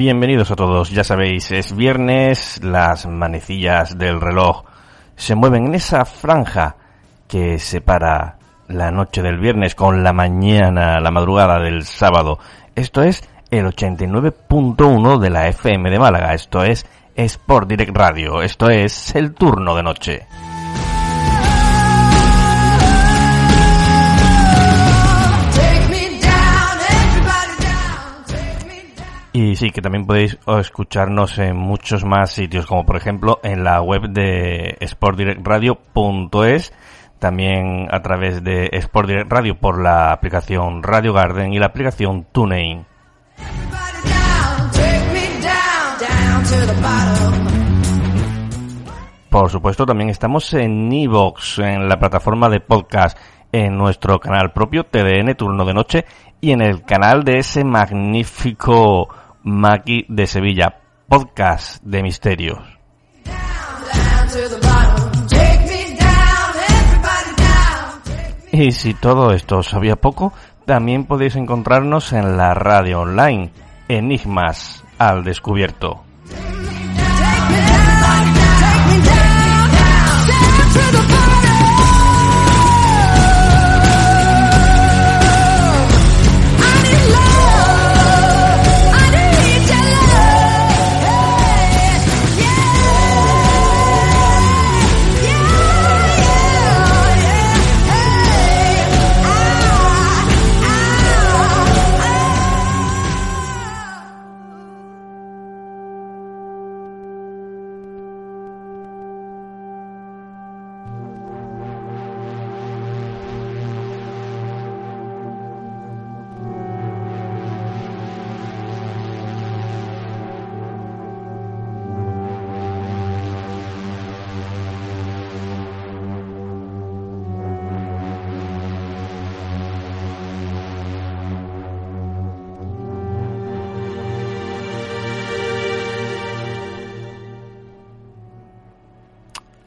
Bienvenidos a todos, ya sabéis, es viernes, las manecillas del reloj se mueven en esa franja que separa la noche del viernes con la mañana, la madrugada del sábado. Esto es el 89.1 de la FM de Málaga, esto es Sport Direct Radio, esto es el turno de noche. Sí, que también podéis escucharnos en muchos más sitios, como por ejemplo en la web de sportdirectradio.es, también a través de Sport Direct Radio por la aplicación Radio Garden y la aplicación TuneIn. Por supuesto, también estamos en Evox, en la plataforma de podcast, en nuestro canal propio TDN Turno de Noche y en el canal de ese magnífico Maki de Sevilla, podcast de misterios. Y si todo esto os sabía poco, también podéis encontrarnos en la radio online, Enigmas al Descubierto.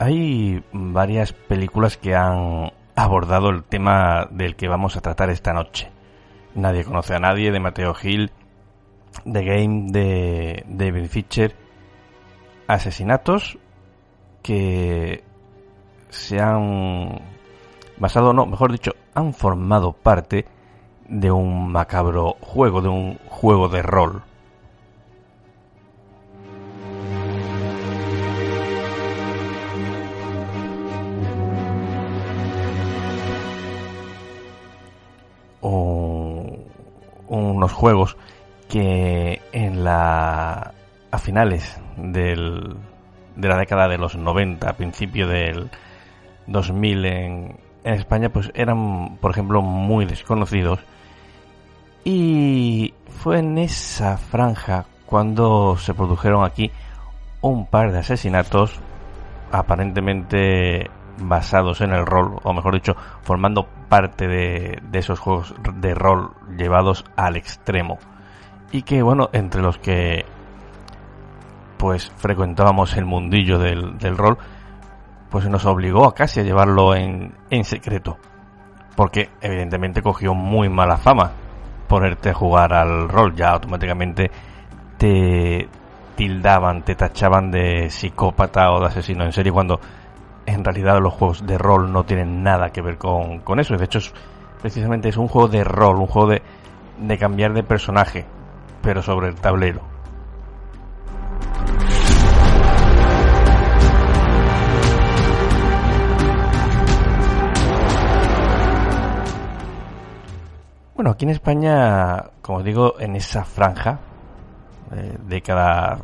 Hay varias películas que han abordado el tema del que vamos a tratar esta noche. Nadie conoce a nadie de Mateo Gil, The Game de David Fincher, asesinatos que se han basado, no, mejor dicho, han formado parte de un macabro juego, de un juego de rol. Unos juegos que en la a finales del, de la década de los 90, a principio del 2000 en, en España, pues eran, por ejemplo, muy desconocidos. Y fue en esa franja cuando se produjeron aquí un par de asesinatos aparentemente basados en el rol, o mejor dicho, formando parte de, esos juegos de rol llevados al extremo. Y que, bueno, entre los que pues frecuentábamos el mundillo del, rol, pues nos obligó a casi a llevarlo en, en secreto. Porque evidentemente cogió muy mala fama ponerte a jugar al rol. Ya automáticamente te tildaban, te tachaban de psicópata o de asesino en serie cuando en realidad los juegos de rol no tienen nada que ver con, con eso. De hecho, es, precisamente es un juego de rol, un juego de, de cambiar de personaje, pero sobre el tablero. Bueno, aquí en España, como digo, en esa franja, eh, década,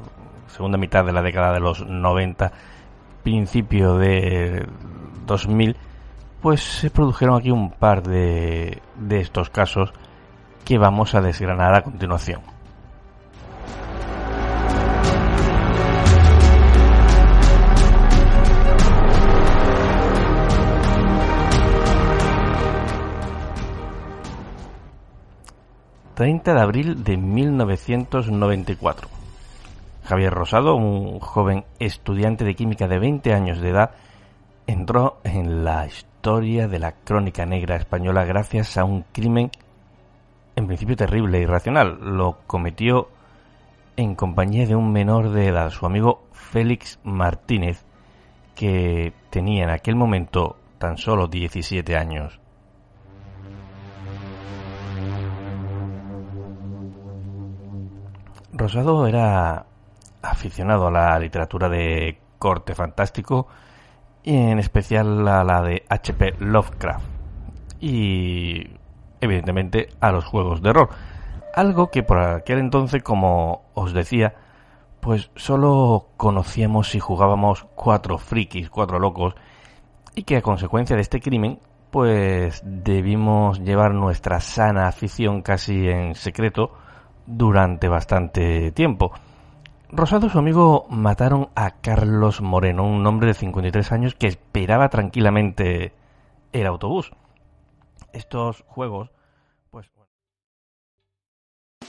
segunda mitad de la década de los 90, principio de 2000, pues se produjeron aquí un par de, de estos casos que vamos a desgranar a continuación. ...30 de abril de 1994. Javier Rosado, un joven estudiante de química de 20 años de edad, entró en la historia de la crónica negra española gracias a un crimen en principio terrible e irracional. Lo cometió en compañía de un menor de edad, su amigo Félix Martínez, que tenía en aquel momento tan solo 17 años. Rosado era aficionado a la literatura de corte fantástico y en especial a la de H.P. Lovecraft y evidentemente a los juegos de rol. Algo que por aquel entonces, como os decía, pues solo conocíamos y jugábamos cuatro frikis, cuatro locos, y que a consecuencia de este crimen, pues debimos llevar nuestra sana afición casi en secreto durante bastante tiempo. Rosado y su amigo mataron a Carlos Moreno, un hombre de 53 años que esperaba tranquilamente el autobús. Estos juegos, pues...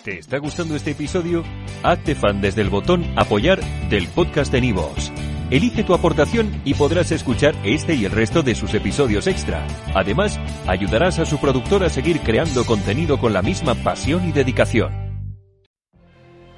¿Te está gustando este episodio? Hazte fan desde el botón apoyar del podcast de Nivos. Elige tu aportación y podrás escuchar este y el resto de sus episodios extra. Además, ayudarás a su productor a seguir creando contenido con la misma pasión y dedicación.